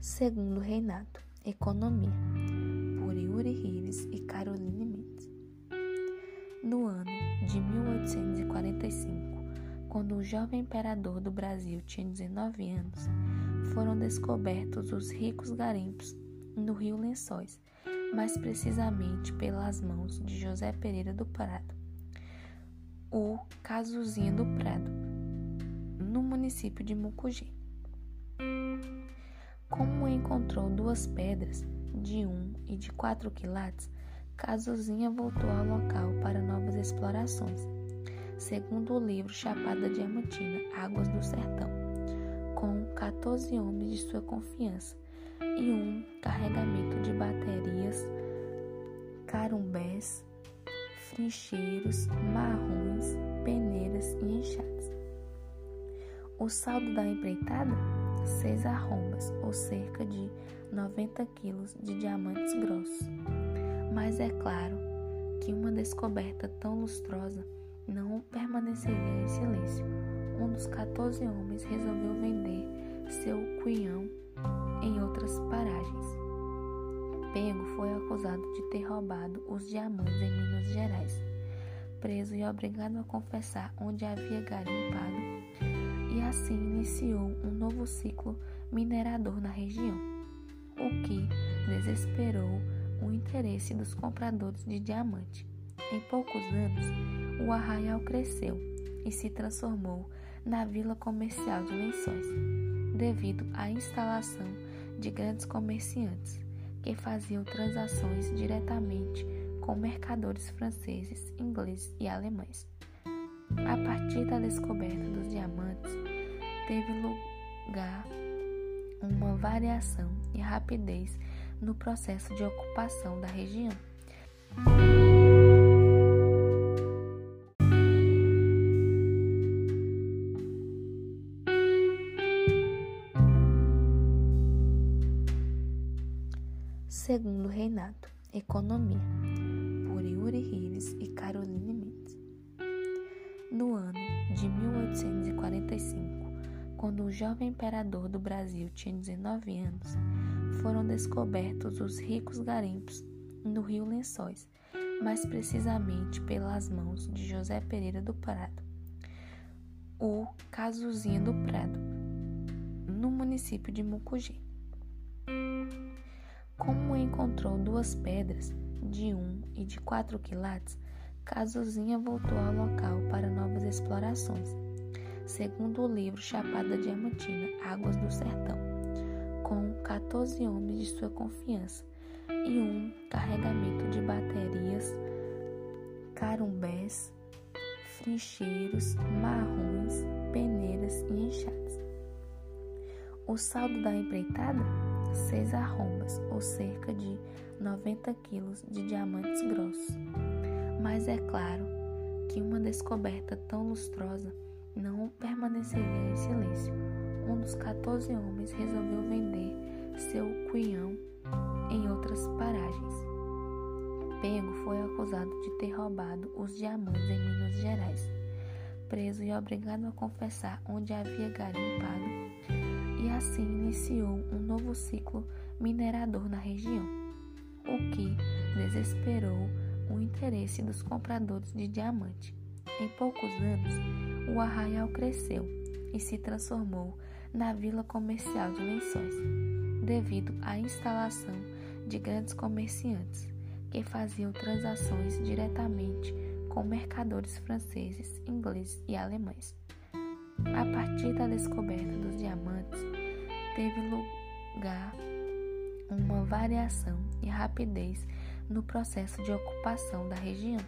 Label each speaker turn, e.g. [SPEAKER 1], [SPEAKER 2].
[SPEAKER 1] Segundo Reinado, Economia, por Yuri Rives e Caroline Mendes. No ano de 1845, quando o jovem imperador do Brasil tinha 19 anos, foram descobertos os ricos garimpos no Rio Lençóis, mais precisamente pelas mãos de José Pereira do Prado, o Casuzinha do Prado, no município de Mucugê. Como encontrou duas pedras de um e de quatro quilates, Casuzinha voltou ao local para novas explorações, segundo o livro Chapada Diamantina, Águas do Sertão, com 14 homens de sua confiança e um carregamento de baterias, carumbés, trincheiros, marrons, peneiras e enxadas. O saldo da empreitada? Seis arrombas, cerca de 90 quilos de diamantes grossos. Mas é claro que uma descoberta tão lustrosa não permaneceria em silêncio. Um dos 14 homens resolveu vender seu cunhão em outras paragens. Pego foi acusado de ter roubado os diamantes em Minas Gerais. Preso e obrigado a confessar onde havia garimpado, assim iniciou um novo ciclo minerador na região, o que desesperou o interesse dos compradores de diamante. Em poucos anos, o arraial cresceu e se transformou na vila comercial de Lençóis, devido à instalação de grandes comerciantes que faziam transações diretamente com mercadores franceses, ingleses e alemães. A partir da descoberta dos diamantes, teve lugar uma variação e rapidez no processo de ocupação da região. Segundo Reinado, Economia, por Yuri Rives e Caroline Mendes. No ano de 1845, quando o jovem imperador do Brasil tinha 19 anos, foram descobertos os ricos garimpos no Rio Lençóis, mais precisamente pelas mãos de José Pereira do Prado, o Casuzinha do Prado, no município de Mucugê. Como encontrou duas pedras de um e de quatro quilates, Casuzinha voltou ao local para novas explorações, segundo o livro Chapada Diamantina, Águas do Sertão, com 14 homens de sua confiança e um carregamento de baterias, carumbés, trincheiros, marrons, peneiras e enxadas. O saldo da empreitada? seis arrombas, ou cerca de 90 quilos de diamantes grossos. Mas é claro que uma descoberta tão lustrosa não permaneceria em silêncio. Um dos 14 homens resolveu vender seu cunhão em outras paragens. Pego foi acusado de ter roubado os diamantes em Minas Gerais. Preso e obrigado a confessar onde havia garimpado e assim iniciou um novo ciclo minerador na região, o que desesperou o interesse dos compradores de diamante. Em poucos anos, o arraial cresceu e se transformou na vila comercial de Lençóis, devido à instalação de grandes comerciantes que faziam transações diretamente com mercadores franceses, ingleses e alemães. A partir da descoberta dos diamantes, teve lugar uma variação e rapidez no processo de ocupação da região.